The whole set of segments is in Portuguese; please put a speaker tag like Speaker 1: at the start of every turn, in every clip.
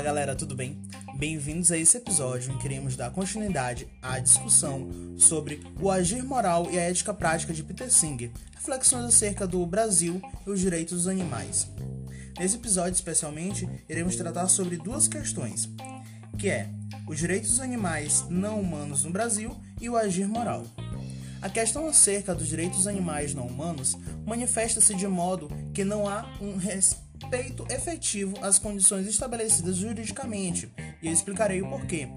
Speaker 1: Fala galera, tudo bem? Bem-vindos a esse episódio em que queremos dar continuidade à discussão sobre o agir moral e a ética prática de Peter Singer, reflexões acerca do Brasil e os direitos dos animais. Nesse episódio, especialmente, iremos tratar sobre duas questões, que é os direitos dos animais não humanos no Brasil e o agir moral. A questão acerca dos direitos dos animais não humanos manifesta-se de modo que não há um respeito efetivo às condições estabelecidas juridicamente, e eu explicarei o porquê.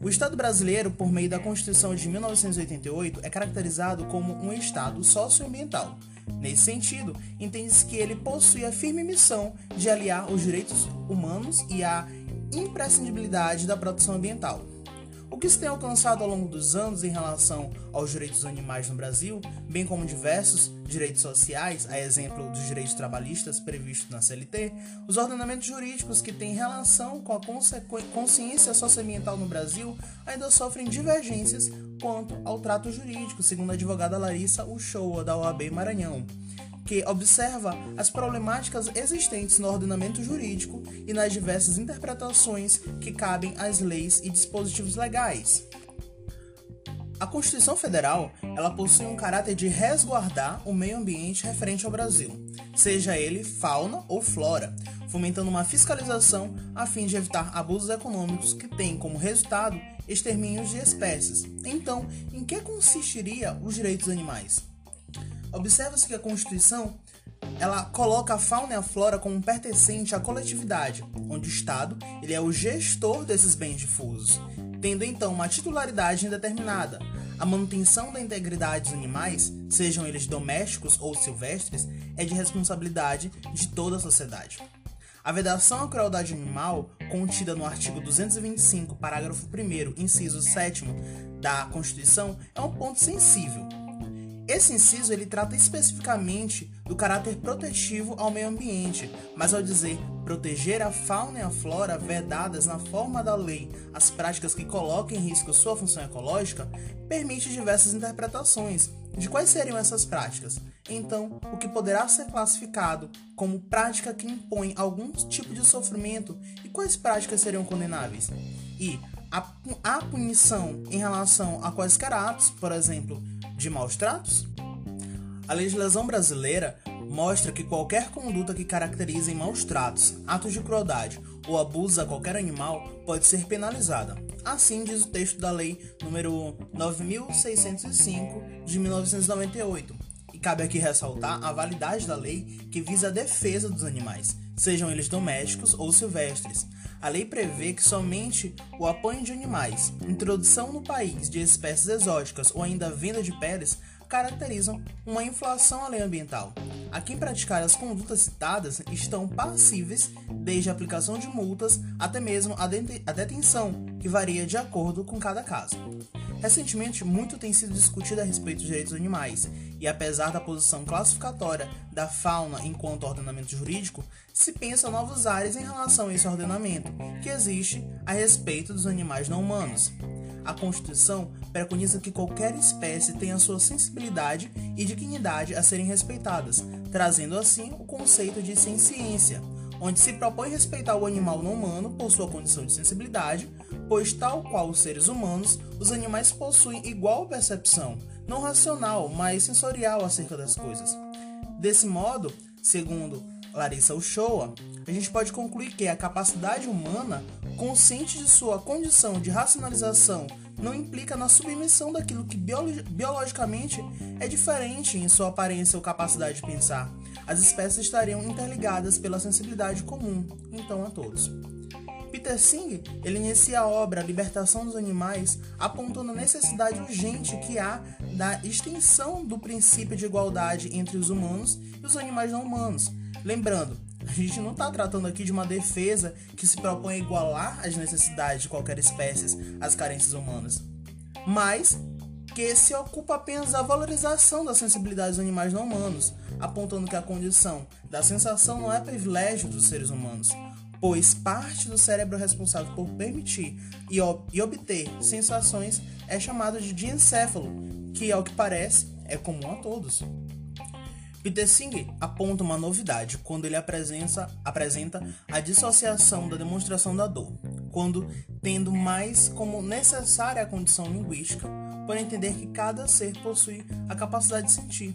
Speaker 1: O Estado brasileiro, por meio da Constituição de 1988, é caracterizado como um Estado socioambiental. Nesse sentido, entende-se que ele possui a firme missão de aliar os direitos humanos e a imprescindibilidade da proteção ambiental. O que se tem alcançado ao longo dos anos em relação aos direitos dos animais no Brasil, bem como diversos direitos sociais, a exemplo dos direitos trabalhistas previstos na CLT, os ordenamentos jurídicos que têm relação com a consciência socioambiental no Brasil ainda sofrem divergências quanto ao trato jurídico, segundo a advogada Larissa Uchoa, da OAB Maranhão que observa as problemáticas existentes no ordenamento jurídico e nas diversas interpretações que cabem às leis e dispositivos legais. A Constituição Federal, ela possui um caráter de resguardar o meio ambiente referente ao Brasil, seja ele fauna ou flora, fomentando uma fiscalização a fim de evitar abusos econômicos que têm como resultado extermínios de espécies. Então, em que consistiria os direitos animais? Observa-se que a Constituição ela coloca a fauna e a flora como pertencente à coletividade, onde o Estado ele é o gestor desses bens difusos, tendo então uma titularidade indeterminada. A manutenção da integridade dos animais, sejam eles domésticos ou silvestres, é de responsabilidade de toda a sociedade. A vedação à crueldade animal, contida no artigo 225, parágrafo 1, inciso 7 da Constituição, é um ponto sensível, esse inciso ele trata especificamente do caráter protetivo ao meio ambiente, mas ao dizer proteger a fauna e a flora vedadas na forma da lei as práticas que coloquem em risco sua função ecológica, permite diversas interpretações de quais seriam essas práticas. Então, o que poderá ser classificado como prática que impõe algum tipo de sofrimento e quais práticas seriam condenáveis? E a, a punição em relação a quaisquer atos, por exemplo, de maus tratos? A legislação brasileira mostra que qualquer conduta que caracterize maus tratos, atos de crueldade ou abuso a qualquer animal pode ser penalizada. Assim diz o texto da Lei número 9605 de 1998. E cabe aqui ressaltar a validade da lei que visa a defesa dos animais, sejam eles domésticos ou silvestres. A lei prevê que somente o apanho de animais, introdução no país de espécies exóticas ou ainda venda de peles caracterizam uma inflação à lei ambiental. A quem praticar as condutas citadas estão passíveis desde a aplicação de multas até mesmo a, a detenção, que varia de acordo com cada caso. Recentemente, muito tem sido discutido a respeito dos direitos dos animais, e apesar da posição classificatória da fauna enquanto ordenamento jurídico, se pensa novos ares em relação a esse ordenamento que existe a respeito dos animais não humanos. A Constituição preconiza que qualquer espécie tenha sua sensibilidade e dignidade a serem respeitadas, trazendo assim o conceito de ciência, onde se propõe respeitar o animal não humano por sua condição de sensibilidade, pois, tal qual os seres humanos, os animais possuem igual percepção, não racional, mas sensorial acerca das coisas. Desse modo, segundo Larissa Uchoa, a gente pode concluir que a capacidade humana, consciente de sua condição de racionalização, não implica na submissão daquilo que biologicamente é diferente em sua aparência ou capacidade de pensar. As espécies estariam interligadas pela sensibilidade comum, então a todos. Peter Singh ele inicia a obra Libertação dos Animais, apontando a necessidade urgente que há da extensão do princípio de igualdade entre os humanos e os animais não humanos. Lembrando, a gente não está tratando aqui de uma defesa que se propõe a igualar as necessidades de qualquer espécie às carências humanas, mas que se ocupa apenas da valorização da sensibilidade dos animais não humanos, apontando que a condição da sensação não é privilégio dos seres humanos, pois parte do cérebro responsável por permitir e, ob e obter sensações é chamado de diencéfalo, que, ao que parece, é comum a todos. Peter Singh aponta uma novidade quando ele apresenta, apresenta a dissociação da demonstração da dor, quando tendo mais como necessária a condição linguística, por entender que cada ser possui a capacidade de sentir.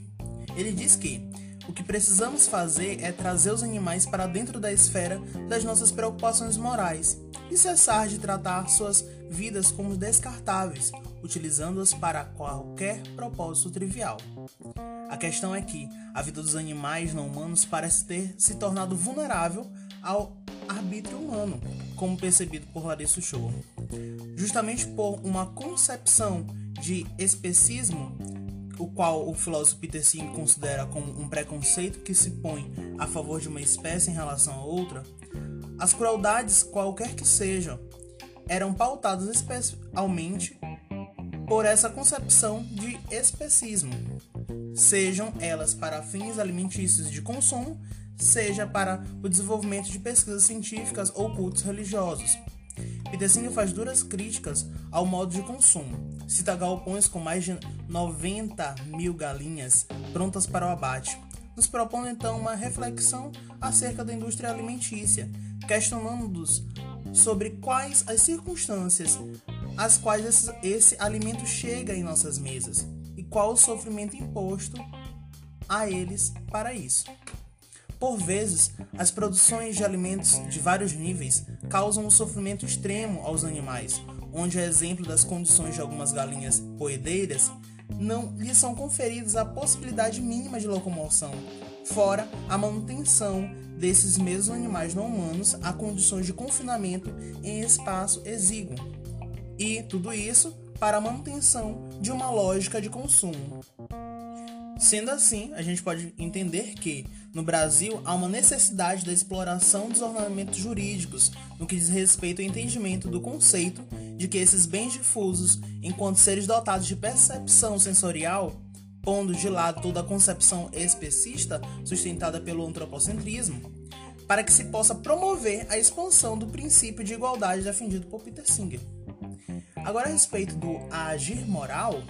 Speaker 1: Ele diz que o que precisamos fazer é trazer os animais para dentro da esfera das nossas preocupações morais e cessar de tratar suas vidas como descartáveis, utilizando-as para qualquer propósito trivial. A questão é que a vida dos animais não humanos parece ter se tornado vulnerável ao arbítrio humano, como percebido por Larissa Show. Justamente por uma concepção de especismo, o qual o filósofo Peter Singh considera como um preconceito que se põe a favor de uma espécie em relação a outra, as crueldades, qualquer que sejam, eram pautadas especialmente por essa concepção de especismo, sejam elas para fins alimentícios de consumo, seja para o desenvolvimento de pesquisas científicas ou cultos religiosos. Petersinho faz duras críticas ao modo de consumo. Cita galpões com mais de 90 mil galinhas prontas para o abate. Nos propõe então uma reflexão acerca da indústria alimentícia, questionando-nos sobre quais as circunstâncias às quais esse, esse alimento chega em nossas mesas e qual o sofrimento imposto a eles para isso. Por vezes, as produções de alimentos de vários níveis causam um sofrimento extremo aos animais, onde, a exemplo das condições de algumas galinhas poedeiras, não lhes são conferidas a possibilidade mínima de locomoção, fora a manutenção desses mesmos animais não humanos a condições de confinamento em espaço exíguo. E tudo isso para a manutenção de uma lógica de consumo. Sendo assim, a gente pode entender que, no Brasil, há uma necessidade da exploração dos ornamentos jurídicos no que diz respeito ao entendimento do conceito de que esses bens difusos, enquanto seres dotados de percepção sensorial, pondo de lado toda a concepção especista sustentada pelo antropocentrismo, para que se possa promover a expansão do princípio de igualdade defendido por Peter Singer. Agora, a respeito do agir moral,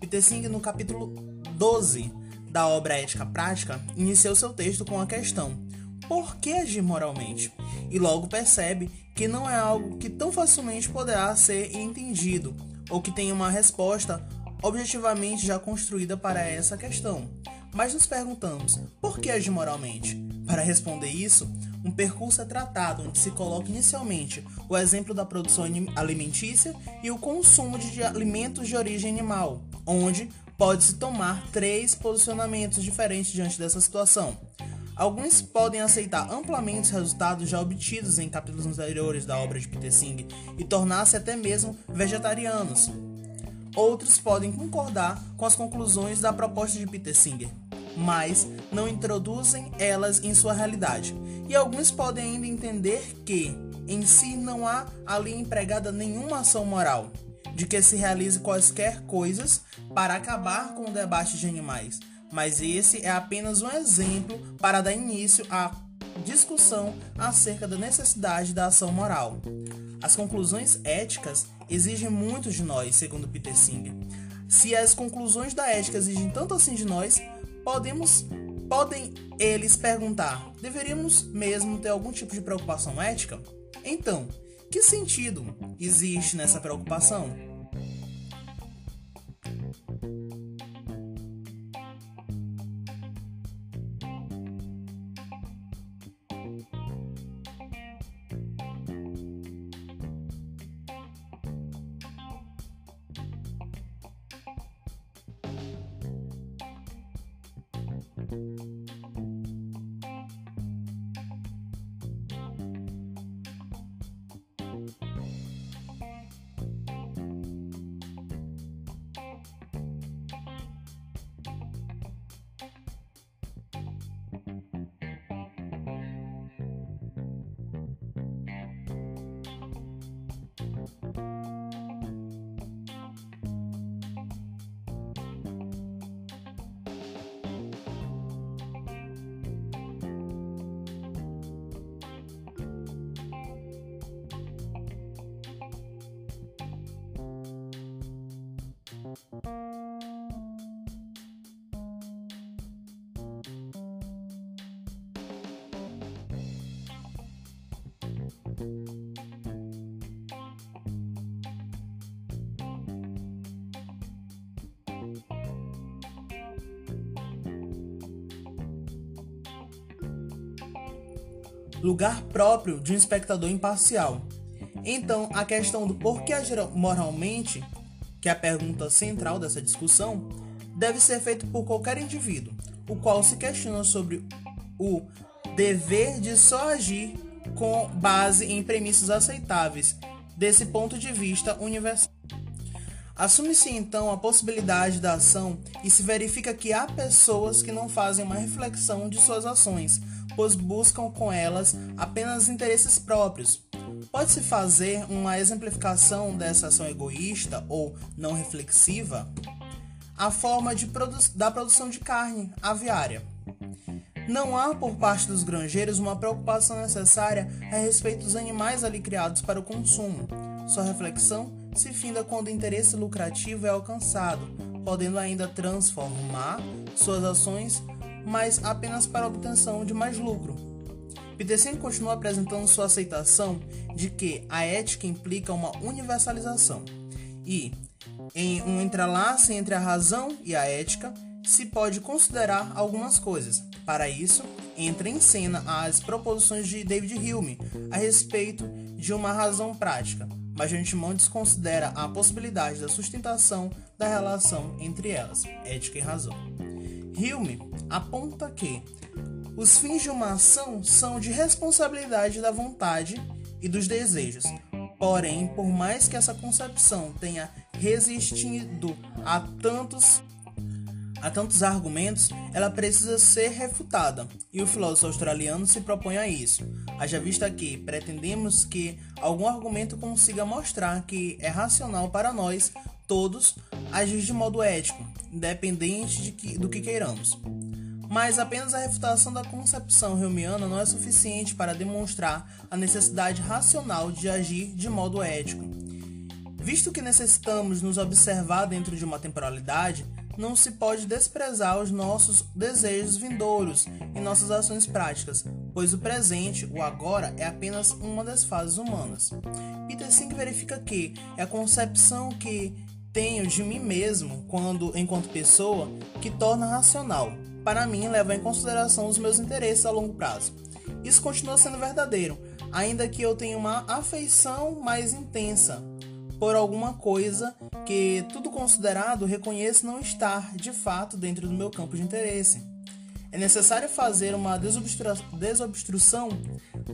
Speaker 1: Peter Singer, no capítulo 12 da obra Ética Prática, inicia o seu texto com a questão: por que agir moralmente? E logo percebe que não é algo que tão facilmente poderá ser entendido, ou que tenha uma resposta objetivamente já construída para essa questão. Mas nos perguntamos: por que agir moralmente? Para responder isso, um percurso é tratado onde se coloca inicialmente o exemplo da produção alimentícia e o consumo de alimentos de origem animal, onde pode-se tomar três posicionamentos diferentes diante dessa situação. Alguns podem aceitar amplamente os resultados já obtidos em capítulos anteriores da obra de Peter Singh e tornar-se até mesmo vegetarianos. Outros podem concordar com as conclusões da proposta de Peter Singer, mas não introduzem elas em sua realidade. E alguns podem ainda entender que, em si, não há ali empregada nenhuma ação moral de que se realize quaisquer coisas para acabar com o debate de animais, mas esse é apenas um exemplo para dar início à discussão acerca da necessidade da ação moral. As conclusões éticas exigem muito de nós, segundo Peter Singer. Se as conclusões da ética exigem tanto assim de nós, podemos podem eles perguntar: deveríamos mesmo ter algum tipo de preocupação ética? Então, que sentido existe nessa preocupação? thank Lugar próprio de um espectador imparcial. Então, a questão do porquê agir moralmente que é a pergunta central dessa discussão, deve ser feita por qualquer indivíduo, o qual se questiona sobre o dever de só agir com base em premissas aceitáveis desse ponto de vista universal. Assume-se então a possibilidade da ação e se verifica que há pessoas que não fazem uma reflexão de suas ações, pois buscam com elas apenas interesses próprios. Pode-se fazer uma exemplificação dessa ação egoísta ou não reflexiva? A forma produ da produção de carne aviária. Não há por parte dos granjeiros uma preocupação necessária a respeito dos animais ali criados para o consumo. Sua reflexão se finda quando o interesse lucrativo é alcançado, podendo ainda transformar suas ações mas apenas para a obtenção de mais lucro. Peterson continua apresentando sua aceitação de que a ética implica uma universalização e, em um entrelace entre a razão e a ética, se pode considerar algumas coisas. Para isso, entra em cena as proposições de David Hume a respeito de uma razão prática, mas de antemão desconsidera a possibilidade da sustentação da relação entre elas, ética e razão. Hume aponta que os fins de uma ação são de responsabilidade da vontade e dos desejos. Porém, por mais que essa concepção tenha resistido a tantos a tantos argumentos, ela precisa ser refutada, e o filósofo australiano se propõe a isso. Haja vista que pretendemos que algum argumento consiga mostrar que é racional para nós todos agir de modo ético, independente de que, do que queiramos. Mas apenas a refutação da concepção reumiana não é suficiente para demonstrar a necessidade racional de agir de modo ético. Visto que necessitamos nos observar dentro de uma temporalidade, não se pode desprezar os nossos desejos vindouros e nossas ações práticas, pois o presente, o agora, é apenas uma das fases humanas. Peter Sink verifica que é a concepção que tenho de mim mesmo quando enquanto pessoa que torna racional. Para mim, leva em consideração os meus interesses a longo prazo. Isso continua sendo verdadeiro, ainda que eu tenha uma afeição mais intensa por alguma coisa que, tudo considerado, reconheço não estar de fato dentro do meu campo de interesse. É necessário fazer uma desobstrução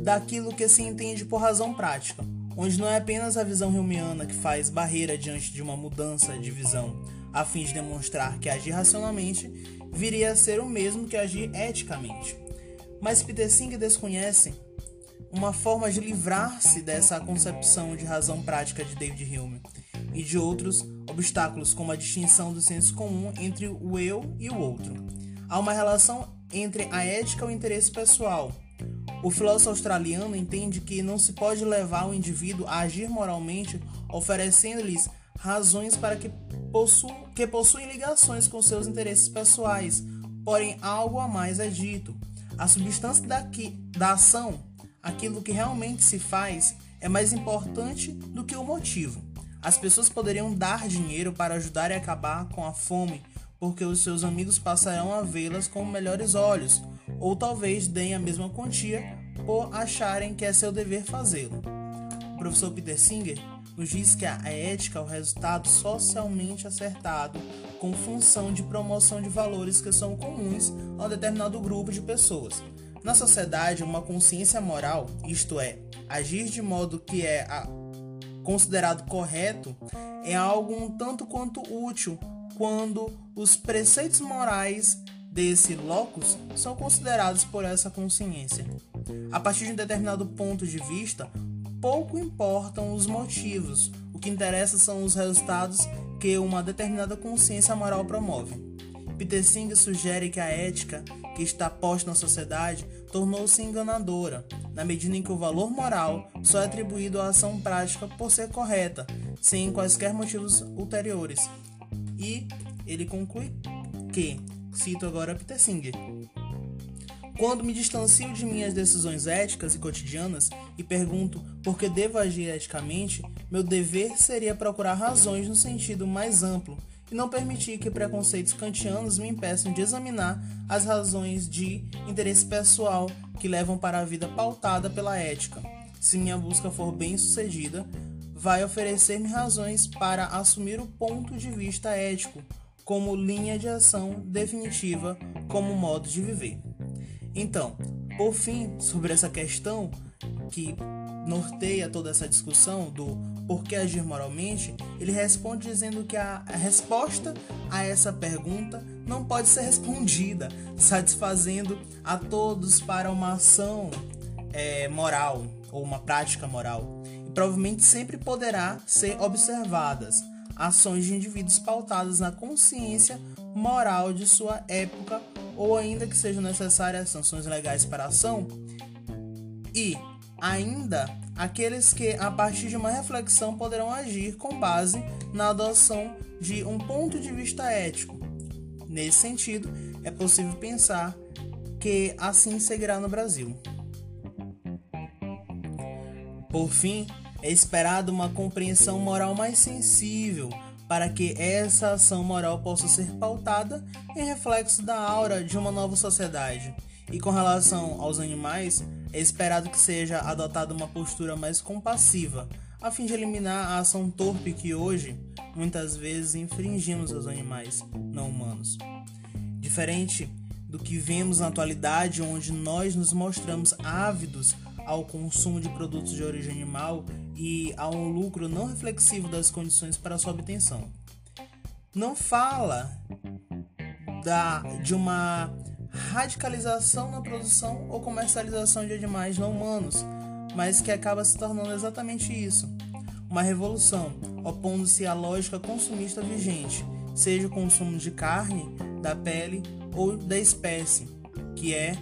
Speaker 1: daquilo que se entende por razão prática, onde não é apenas a visão humeana que faz barreira diante de uma mudança de visão, a fim de demonstrar que agir racionalmente viria a ser o mesmo que agir eticamente. Mas Peter Singh desconhece uma forma de livrar-se dessa concepção de razão prática de David Hume e de outros obstáculos, como a distinção do senso comum entre o eu e o outro. Há uma relação entre a ética e o interesse pessoal, o filósofo australiano entende que não se pode levar o indivíduo a agir moralmente oferecendo-lhes razões para que, possu que possuem ligações com seus interesses pessoais, porém algo a mais é dito. A substância da ação, aquilo que realmente se faz, é mais importante do que o motivo. As pessoas poderiam dar dinheiro para ajudar a acabar com a fome, porque os seus amigos passarão a vê-las com melhores olhos, ou talvez deem a mesma quantia por acharem que é seu dever fazê-lo. Professor Peter Singer nos diz que a ética é o resultado socialmente acertado com função de promoção de valores que são comuns a um determinado grupo de pessoas. Na sociedade, uma consciência moral, isto é, agir de modo que é considerado correto, é algo um tanto quanto útil quando os preceitos morais desse locus são considerados por essa consciência. A partir de um determinado ponto de vista, pouco importam os motivos, o que interessa são os resultados que uma determinada consciência moral promove. Peter sugere que a ética que está posta na sociedade tornou-se enganadora, na medida em que o valor moral só é atribuído à ação prática por ser correta, sem quaisquer motivos ulteriores. E ele conclui que Cito agora Peter. Quando me distancio de minhas decisões éticas e cotidianas e pergunto por que devo agir eticamente, meu dever seria procurar razões no sentido mais amplo e não permitir que preconceitos kantianos me impeçam de examinar as razões de interesse pessoal que levam para a vida pautada pela ética. Se minha busca for bem sucedida, vai oferecer-me razões para assumir o ponto de vista ético como linha de ação definitiva, como modo de viver. Então, por fim, sobre essa questão que norteia toda essa discussão do por que agir moralmente, ele responde dizendo que a resposta a essa pergunta não pode ser respondida, satisfazendo a todos para uma ação é, moral ou uma prática moral. E provavelmente sempre poderá ser observadas ações de indivíduos pautadas na consciência moral de sua época ou ainda que sejam necessárias sanções legais para a ação. E ainda aqueles que, a partir de uma reflexão, poderão agir com base na adoção de um ponto de vista ético. Nesse sentido, é possível pensar que assim seguirá no Brasil. Por fim, é esperado uma compreensão moral mais sensível para que essa ação moral possa ser pautada em reflexo da aura de uma nova sociedade. E com relação aos animais, é esperado que seja adotada uma postura mais compassiva, a fim de eliminar a ação torpe que hoje muitas vezes infringimos aos animais não humanos. Diferente do que vemos na atualidade, onde nós nos mostramos ávidos ao consumo de produtos de origem animal e a um lucro não reflexivo das condições para sua obtenção. Não fala da, de uma radicalização na produção ou comercialização de animais não humanos, mas que acaba se tornando exatamente isso: uma revolução, opondo-se à lógica consumista vigente, seja o consumo de carne, da pele ou da espécie, que é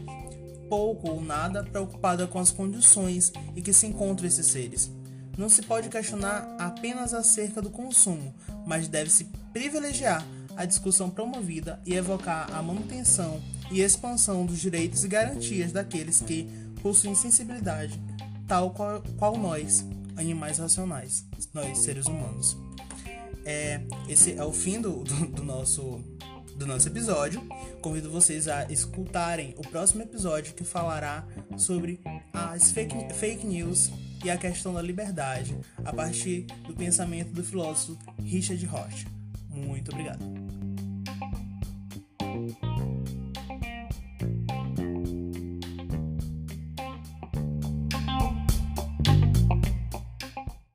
Speaker 1: pouco ou nada preocupada com as condições em que se encontram esses seres. Não se pode questionar apenas acerca do consumo, mas deve-se privilegiar a discussão promovida e evocar a manutenção e expansão dos direitos e garantias daqueles que possuem sensibilidade, tal qual, qual nós, animais racionais, nós seres humanos. É, esse é o fim do, do, do nosso do nosso episódio. Convido vocês a escutarem o próximo episódio que falará sobre as fake, fake news e a questão da liberdade a partir do pensamento do filósofo Richard Roth. Muito obrigado.